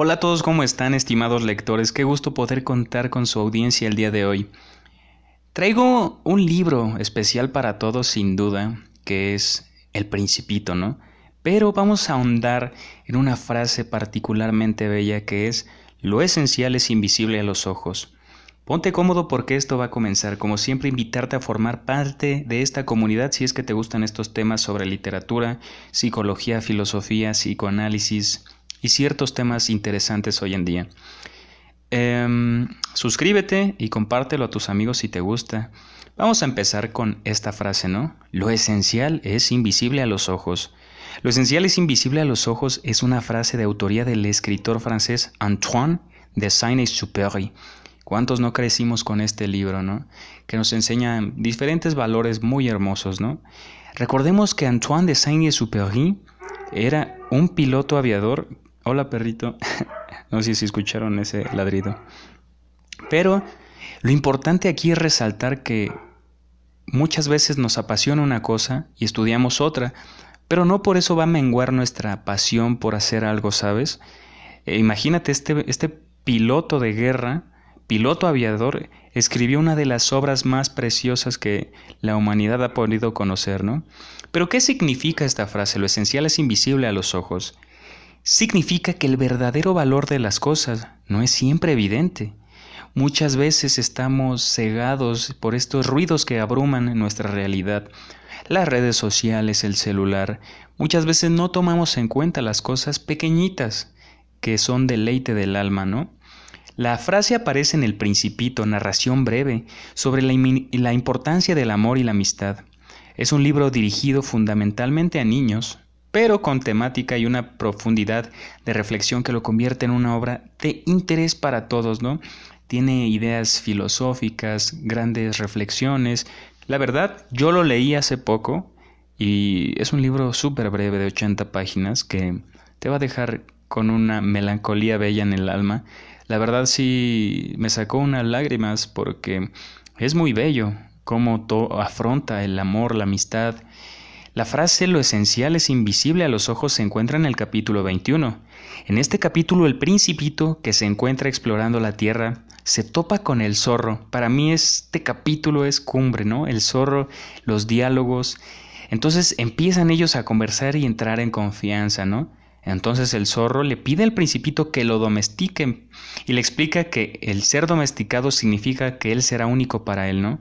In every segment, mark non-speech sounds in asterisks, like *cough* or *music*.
Hola a todos, ¿cómo están, estimados lectores? Qué gusto poder contar con su audiencia el día de hoy. Traigo un libro especial para todos, sin duda, que es El Principito, ¿no? Pero vamos a ahondar en una frase particularmente bella que es Lo esencial es invisible a los ojos. Ponte cómodo porque esto va a comenzar. Como siempre, invitarte a formar parte de esta comunidad si es que te gustan estos temas sobre literatura, psicología, filosofía, psicoanálisis, y ciertos temas interesantes hoy en día. Em, suscríbete y compártelo a tus amigos si te gusta. Vamos a empezar con esta frase, ¿no? Lo esencial es invisible a los ojos. Lo esencial es invisible a los ojos es una frase de autoría del escritor francés Antoine de Saint-Exupéry. ¿Cuántos no crecimos con este libro, no? Que nos enseña diferentes valores muy hermosos, ¿no? Recordemos que Antoine de Saint-Exupéry era un piloto aviador Hola perrito. *laughs* no sé si escucharon ese ladrido. Pero lo importante aquí es resaltar que muchas veces nos apasiona una cosa y estudiamos otra, pero no por eso va a menguar nuestra pasión por hacer algo, ¿sabes? E imagínate este, este piloto de guerra, piloto aviador, escribió una de las obras más preciosas que la humanidad ha podido conocer, ¿no? Pero ¿qué significa esta frase? Lo esencial es invisible a los ojos significa que el verdadero valor de las cosas no es siempre evidente. Muchas veces estamos cegados por estos ruidos que abruman nuestra realidad. Las redes sociales, el celular, muchas veces no tomamos en cuenta las cosas pequeñitas que son deleite del alma, ¿no? La frase aparece en el Principito, narración breve, sobre la, la importancia del amor y la amistad. Es un libro dirigido fundamentalmente a niños, pero con temática y una profundidad de reflexión que lo convierte en una obra de interés para todos, ¿no? Tiene ideas filosóficas, grandes reflexiones. La verdad, yo lo leí hace poco y es un libro súper breve de 80 páginas que te va a dejar con una melancolía bella en el alma. La verdad sí me sacó unas lágrimas porque es muy bello cómo afronta el amor, la amistad, la frase lo esencial es invisible a los ojos se encuentra en el capítulo 21. En este capítulo el principito que se encuentra explorando la tierra se topa con el zorro. Para mí este capítulo es cumbre, ¿no? El zorro, los diálogos. Entonces empiezan ellos a conversar y entrar en confianza, ¿no? Entonces el zorro le pide al principito que lo domestique y le explica que el ser domesticado significa que él será único para él, ¿no?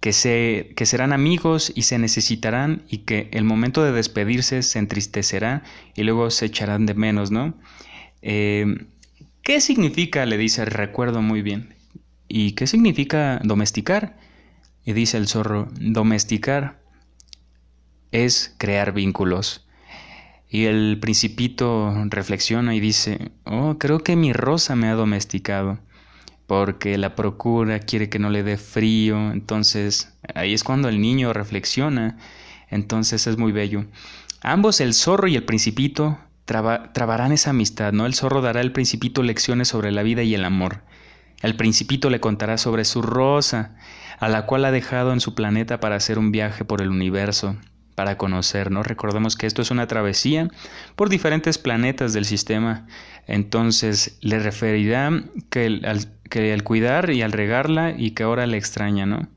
Que, se, que serán amigos y se necesitarán y que el momento de despedirse se entristecerá y luego se echarán de menos, ¿no? Eh, ¿Qué significa? le dice, recuerdo muy bien. ¿Y qué significa domesticar? Y dice el zorro, domesticar es crear vínculos. Y el principito reflexiona y dice, oh, creo que mi rosa me ha domesticado porque la procura, quiere que no le dé frío, entonces ahí es cuando el niño reflexiona, entonces es muy bello. Ambos, el zorro y el principito, trabarán esa amistad, ¿no? El zorro dará al principito lecciones sobre la vida y el amor. El principito le contará sobre su rosa, a la cual ha dejado en su planeta para hacer un viaje por el universo, para conocernos. Recordemos que esto es una travesía por diferentes planetas del sistema. Entonces le referirá que al, cuidar y al regarla y que ahora le extraña, ¿no?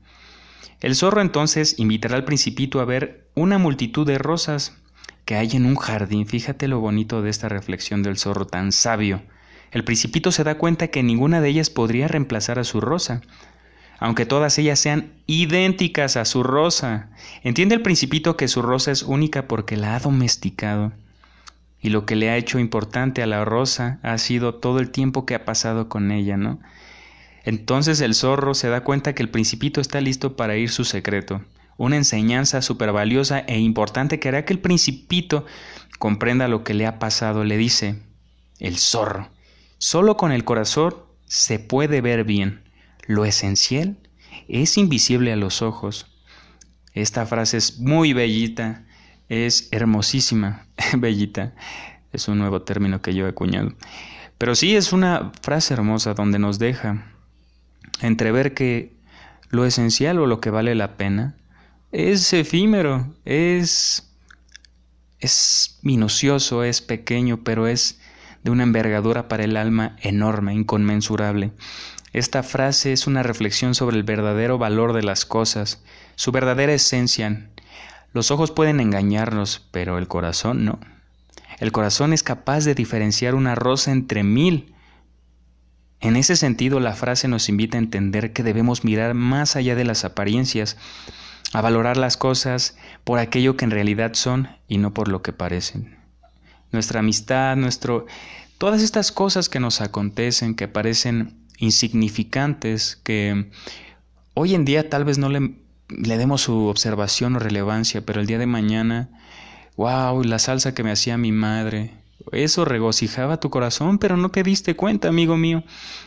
El zorro entonces invitará al principito a ver una multitud de rosas que hay en un jardín. Fíjate lo bonito de esta reflexión del zorro tan sabio. El principito se da cuenta que ninguna de ellas podría reemplazar a su rosa aunque todas ellas sean idénticas a su rosa. Entiende el principito que su rosa es única porque la ha domesticado. Y lo que le ha hecho importante a la rosa ha sido todo el tiempo que ha pasado con ella, ¿no? Entonces el zorro se da cuenta que el principito está listo para ir su secreto, una enseñanza súper valiosa e importante que hará que el principito comprenda lo que le ha pasado. Le dice, el zorro, solo con el corazón se puede ver bien. Lo esencial es invisible a los ojos. Esta frase es muy bellita, es hermosísima, *laughs* bellita. Es un nuevo término que yo he acuñado. Pero sí es una frase hermosa donde nos deja entrever que lo esencial o lo que vale la pena es efímero, es es minucioso, es pequeño, pero es de una envergadura para el alma enorme, inconmensurable. Esta frase es una reflexión sobre el verdadero valor de las cosas, su verdadera esencia. Los ojos pueden engañarnos, pero el corazón no. El corazón es capaz de diferenciar una rosa entre mil. En ese sentido, la frase nos invita a entender que debemos mirar más allá de las apariencias, a valorar las cosas por aquello que en realidad son y no por lo que parecen. Nuestra amistad, nuestro todas estas cosas que nos acontecen, que parecen insignificantes, que hoy en día tal vez no le, le demos su observación o relevancia, pero el día de mañana, wow, la salsa que me hacía mi madre, eso regocijaba tu corazón, pero no te diste cuenta, amigo mío.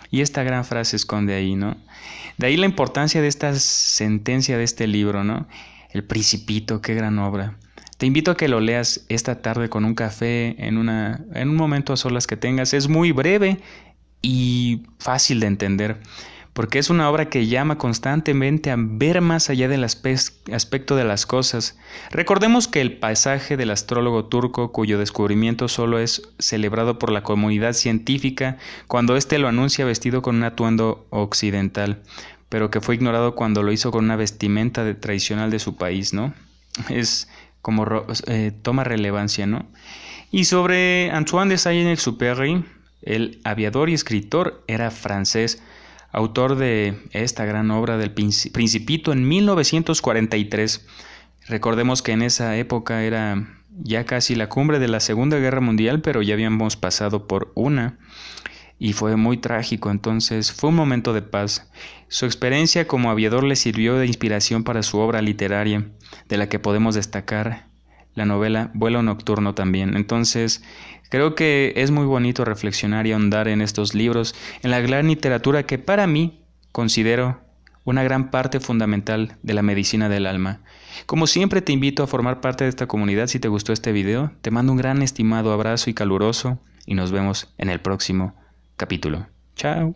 Y esta gran frase esconde ahí, ¿no? De ahí la importancia de esta sentencia de este libro, ¿no? El Principito, qué gran obra. Te invito a que lo leas esta tarde con un café, en, una, en un momento a solas que tengas. Es muy breve y fácil de entender porque es una obra que llama constantemente a ver más allá del aspecto de las cosas. Recordemos que el paisaje del astrólogo turco, cuyo descubrimiento solo es celebrado por la comunidad científica cuando éste lo anuncia vestido con un atuendo occidental, pero que fue ignorado cuando lo hizo con una vestimenta tradicional de su país, ¿no? Es como eh, toma relevancia, ¿no? Y sobre Antoine de Saint-Exupéry, el aviador y escritor era francés, autor de esta gran obra del Principito en 1943. Recordemos que en esa época era ya casi la cumbre de la Segunda Guerra Mundial, pero ya habíamos pasado por una y fue muy trágico, entonces fue un momento de paz. Su experiencia como aviador le sirvió de inspiración para su obra literaria, de la que podemos destacar la novela Vuelo Nocturno también. Entonces, creo que es muy bonito reflexionar y ahondar en estos libros, en la gran literatura que para mí considero una gran parte fundamental de la medicina del alma. Como siempre te invito a formar parte de esta comunidad si te gustó este video, te mando un gran estimado abrazo y caluroso y nos vemos en el próximo capítulo. Chao.